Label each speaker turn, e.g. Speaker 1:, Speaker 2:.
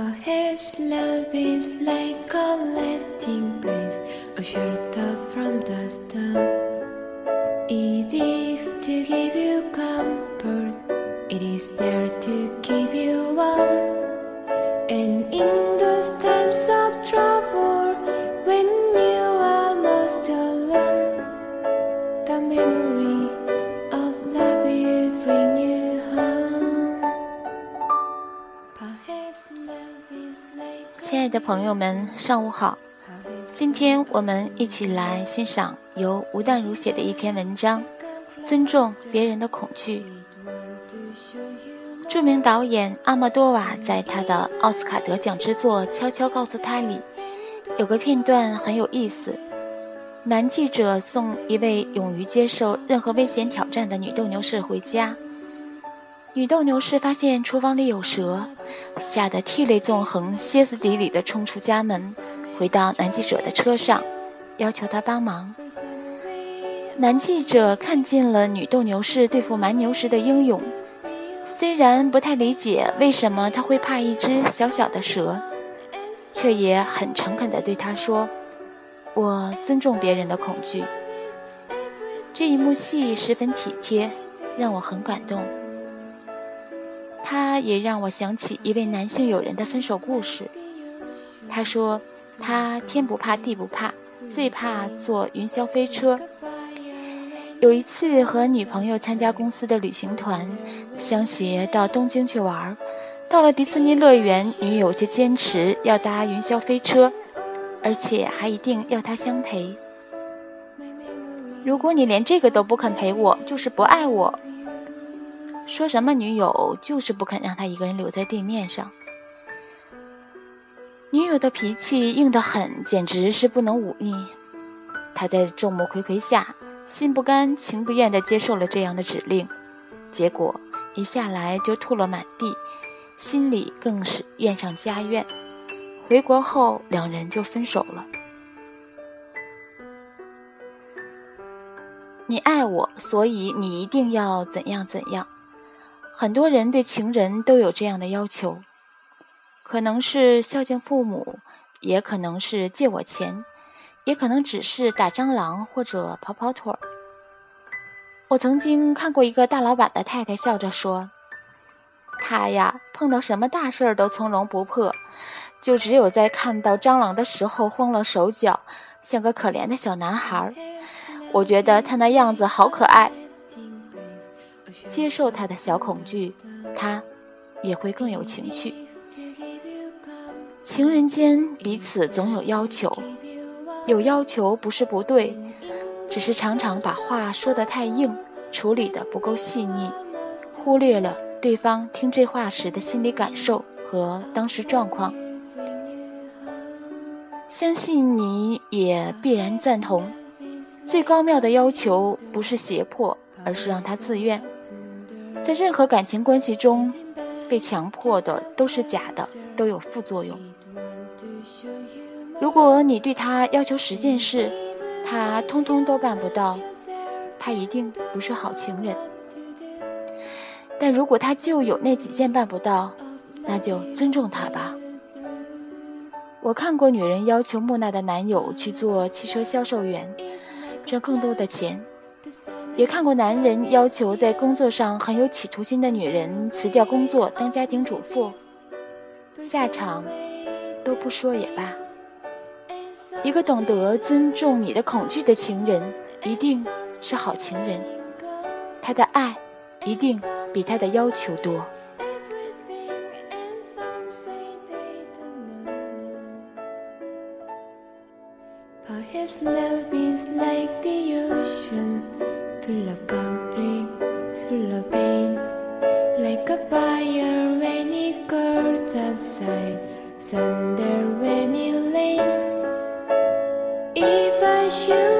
Speaker 1: Perhaps love is like a lasting place, a shelter from the storm. It is to give you comfort, it is there to keep you warm. And in
Speaker 2: 亲爱的朋友们，上午好。今天我们一起来欣赏由吴淡如写的一篇文章《尊重别人的恐惧》。著名导演阿莫多瓦在他的奥斯卡得奖之作《悄悄告诉他》里，有个片段很有意思。男记者送一位勇于接受任何危险挑战的女斗牛士回家，女斗牛士发现厨房里有蛇，吓得涕泪纵横、歇斯底里地冲出家门，回到男记者的车上，要求他帮忙。男记者看见了女斗牛士对付蛮牛时的英勇。虽然不太理解为什么他会怕一只小小的蛇，却也很诚恳地对他说：“我尊重别人的恐惧。”这一幕戏十分体贴，让我很感动。他也让我想起一位男性友人的分手故事。他说：“他天不怕地不怕，最怕坐云霄飞车。”有一次和女朋友参加公司的旅行团，相携到东京去玩。到了迪士尼乐园，女友却坚持要搭云霄飞车，而且还一定要他相陪。如果你连这个都不肯陪我，就是不爱我。说什么女友就是不肯让他一个人留在地面上。女友的脾气硬得很，简直是不能忤逆。他在众目睽睽下。心不甘情不愿地接受了这样的指令，结果一下来就吐了满地，心里更是怨上加怨。回国后，两人就分手了。你爱我，所以你一定要怎样怎样。很多人对情人都有这样的要求，可能是孝敬父母，也可能是借我钱。也可能只是打蟑螂或者跑跑腿儿。我曾经看过一个大老板的太太笑着说：“他呀，碰到什么大事儿都从容不迫，就只有在看到蟑螂的时候慌了手脚，像个可怜的小男孩。我觉得他那样子好可爱。接受他的小恐惧，他也会更有情趣。情人间彼此总有要求。”有要求不是不对，只是常常把话说得太硬，处理得不够细腻，忽略了对方听这话时的心理感受和当时状况。相信你也必然赞同，最高妙的要求不是胁迫，而是让他自愿。在任何感情关系中，被强迫的都是假的，都有副作用。如果你对他要求十件事，他通通都办不到，他一定不是好情人。但如果他就有那几件办不到，那就尊重他吧。我看过女人要求木讷的男友去做汽车销售员，赚更多的钱；也看过男人要求在工作上很有企图心的女人辞掉工作当家庭主妇，下场都不说也罢。一个懂得尊重你的恐惧的情人，一定是好情人。他的爱一定比他的要求多。
Speaker 1: Love is like the ocean, full of conflict, full of pain. Like a fire when it curls outside, thunder when it lays. If I should